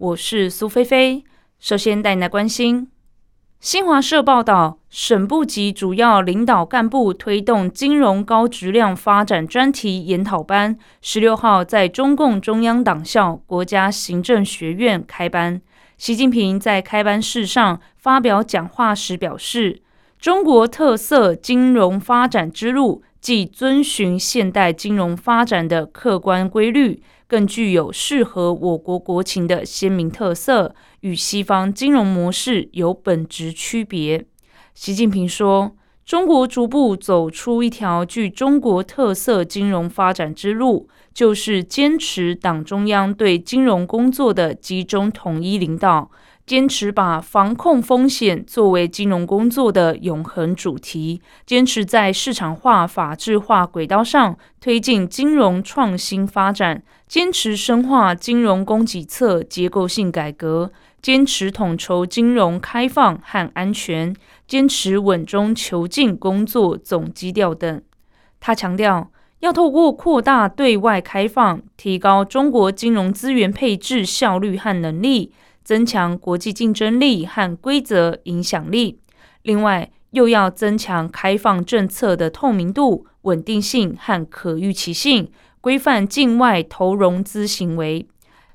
我是苏菲菲。首先带来关心。新华社报道，省部级主要领导干部推动金融高质量发展专题研讨班，十六号在中共中央党校国家行政学院开班。习近平在开班式上发表讲话时表示：“中国特色金融发展之路，既遵循现代金融发展的客观规律。”更具有适合我国国情的鲜明特色，与西方金融模式有本质区别。习近平说：“中国逐步走出一条具中国特色金融发展之路，就是坚持党中央对金融工作的集中统一领导。”坚持把防控风险作为金融工作的永恒主题，坚持在市场化、法治化轨道上推进金融创新发展，坚持深化金融供给侧结构性改革，坚持统筹金融开放和安全，坚持稳中求进工作总基调等。他强调，要透过扩大对外开放，提高中国金融资源配置效率和能力。增强国际竞争力和规则影响力，另外又要增强开放政策的透明度、稳定性和可预期性，规范境外投融资行为。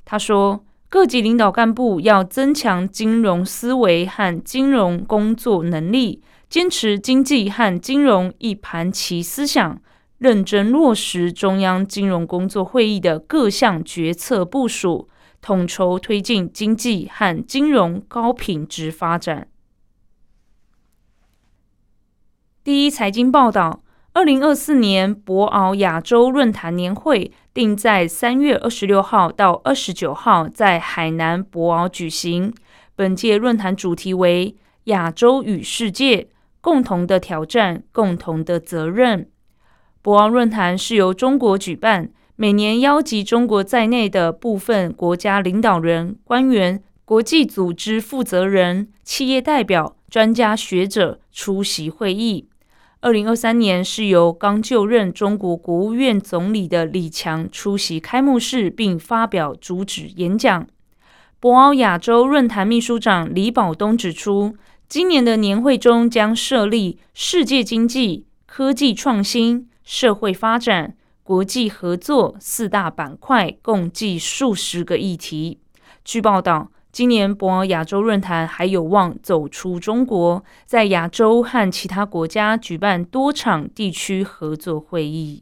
他说，各级领导干部要增强金融思维和金融工作能力，坚持经济和金融一盘棋思想，认真落实中央金融工作会议的各项决策部署。统筹推进经济和金融高品质发展。第一财经报道，二零二四年博鳌亚洲论坛年会定在三月二十六号到二十九号在海南博鳌举行。本届论坛主题为“亚洲与世界：共同的挑战，共同的责任”。博鳌论坛是由中国举办。每年邀集中国在内的部分国家领导人、官员、国际组织负责人、企业代表、专家学者出席会议。二零二三年是由刚就任中国国务院总理的李强出席开幕式并发表主旨演讲。博鳌亚洲论坛秘书长李保东指出，今年的年会中将设立世界经济、科技创新、社会发展。国际合作四大板块共计数十个议题。据报道，今年博鳌亚洲论坛还有望走出中国，在亚洲和其他国家举办多场地区合作会议。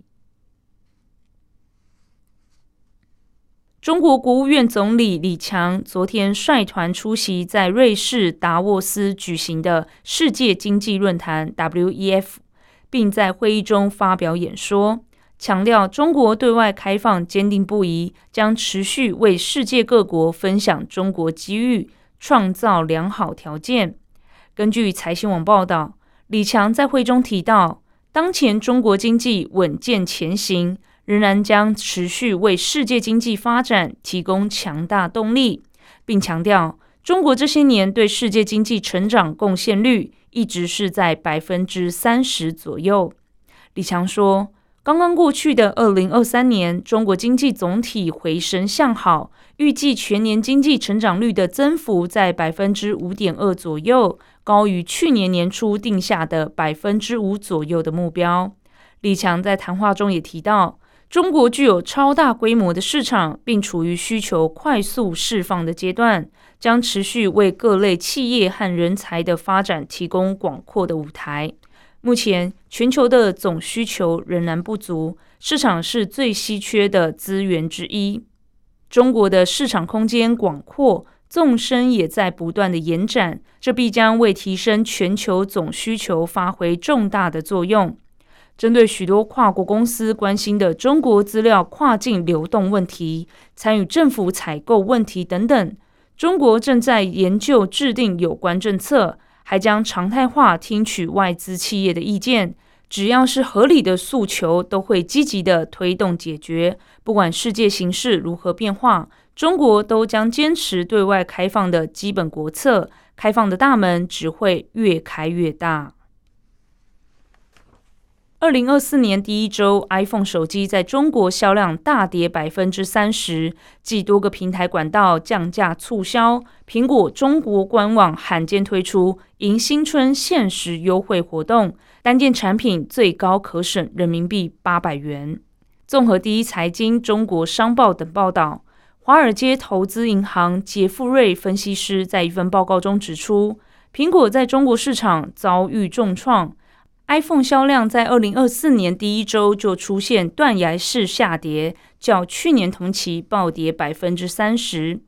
中国国务院总理李强昨天率团出席在瑞士达沃斯举行的世界经济论坛 （WEF），并在会议中发表演说。强调中国对外开放坚定不移，将持续为世界各国分享中国机遇，创造良好条件。根据财新网报道，李强在会中提到，当前中国经济稳健前行，仍然将持续为世界经济发展提供强大动力，并强调中国这些年对世界经济成长贡献率一直是在百分之三十左右。李强说。刚刚过去的二零二三年，中国经济总体回升向好，预计全年经济成长率的增幅在百分之五点二左右，高于去年年初定下的百分之五左右的目标。李强在谈话中也提到，中国具有超大规模的市场，并处于需求快速释放的阶段，将持续为各类企业和人才的发展提供广阔的舞台。目前，全球的总需求仍然不足，市场是最稀缺的资源之一。中国的市场空间广阔，纵深也在不断的延展，这必将为提升全球总需求发挥重大的作用。针对许多跨国公司关心的中国资料跨境流动问题、参与政府采购问题等等。中国正在研究制定有关政策，还将常态化听取外资企业的意见。只要是合理的诉求，都会积极的推动解决。不管世界形势如何变化，中国都将坚持对外开放的基本国策。开放的大门只会越开越大。二零二四年第一周，iPhone 手机在中国销量大跌百分之三十，继多个平台管道降价促销，苹果中国官网罕见推出迎新春限时优惠活动，单件产品最高可省人民币八百元。综合第一财经、中国商报等报道，华尔街投资银行杰富瑞分析师在一份报告中指出，苹果在中国市场遭遇重创。iPhone 销量在二零二四年第一周就出现断崖式下跌，较去年同期暴跌百分之三十。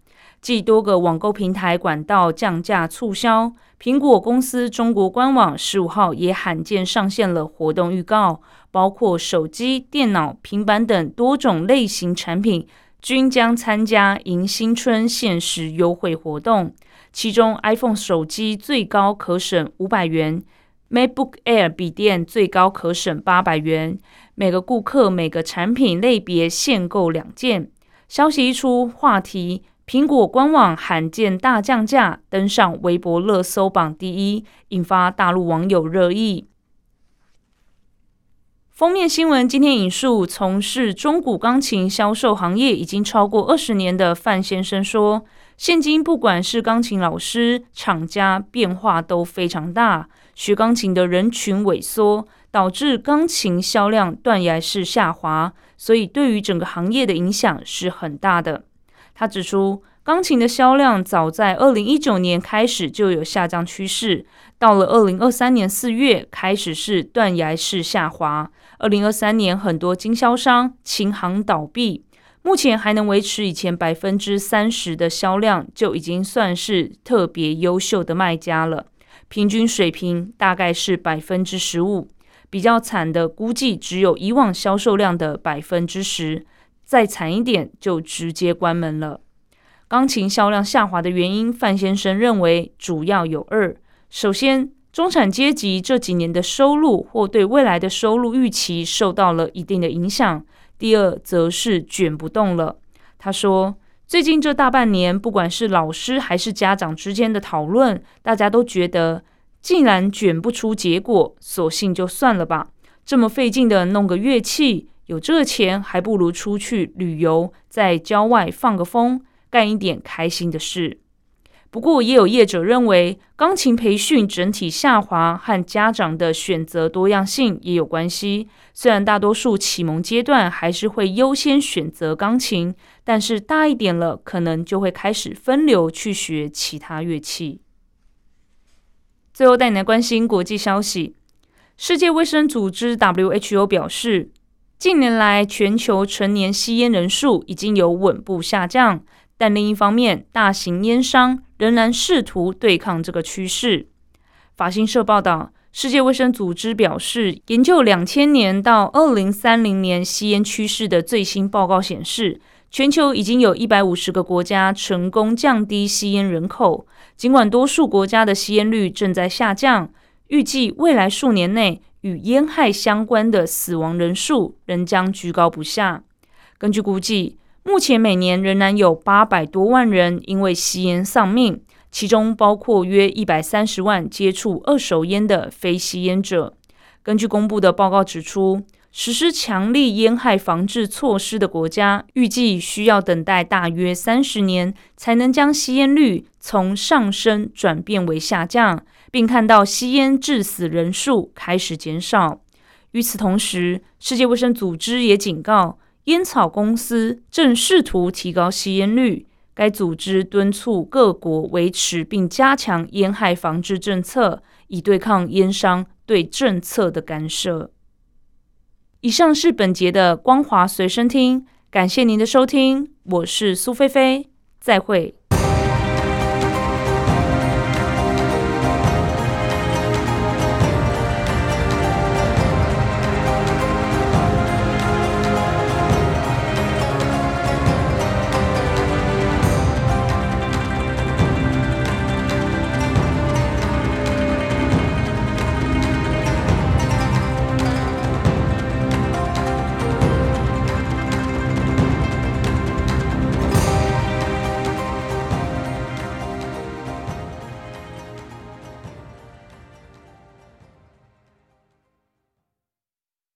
继多个网购平台管道降价促销，苹果公司中国官网十五号也罕见上线了活动预告，包括手机、电脑、平板等多种类型产品均将参加迎新春限时优惠活动，其中 iPhone 手机最高可省五百元。MacBook Air 笔电最高可省八百元，每个顾客每个产品类别限购两件。消息一出，话题苹果官网罕见大降价登上微博热搜榜第一，引发大陆网友热议。封面新闻今天引述从事中古钢琴销售行业已经超过二十年的范先生说：“现今不管是钢琴老师、厂家，变化都非常大。学钢琴的人群萎缩，导致钢琴销量断崖式下滑，所以对于整个行业的影响是很大的。”他指出。钢琴的销量早在二零一九年开始就有下降趋势，到了二零二三年四月开始是断崖式下滑。二零二三年很多经销商琴行倒闭，目前还能维持以前百分之三十的销量，就已经算是特别优秀的卖家了。平均水平大概是百分之十五，比较惨的估计只有以往销售量的百分之十，再惨一点就直接关门了。钢琴销量下滑的原因，范先生认为主要有二：首先，中产阶级这几年的收入或对未来的收入预期受到了一定的影响；第二，则是卷不动了。他说，最近这大半年，不管是老师还是家长之间的讨论，大家都觉得，既然卷不出结果，索性就算了吧。这么费劲的弄个乐器，有这钱，还不如出去旅游，在郊外放个风。干一点开心的事。不过，也有业者认为，钢琴培训整体下滑和家长的选择多样性也有关系。虽然大多数启蒙阶段还是会优先选择钢琴，但是大一点了，可能就会开始分流去学其他乐器。最后带你来关心国际消息：世界卫生组织 （WHO） 表示，近年来全球成年吸烟人数已经有稳步下降。但另一方面，大型烟商仍然试图对抗这个趋势。法新社报道，世界卫生组织表示，研究两千年到二零三零年吸烟趋势的最新报告显示，全球已经有一百五十个国家成功降低吸烟人口。尽管多数国家的吸烟率正在下降，预计未来数年内与烟害相关的死亡人数仍将居高不下。根据估计。目前每年仍然有八百多万人因为吸烟丧命，其中包括约一百三十万接触二手烟的非吸烟者。根据公布的报告指出，实施强力烟害防治措施的国家，预计需要等待大约三十年，才能将吸烟率从上升转变为下降，并看到吸烟致死人数开始减少。与此同时，世界卫生组织也警告。烟草公司正试图提高吸烟率。该组织敦促各国维持并加强烟害防治政策，以对抗烟商对政策的干涉。以上是本节的光华随身听，感谢您的收听，我是苏菲菲，再会。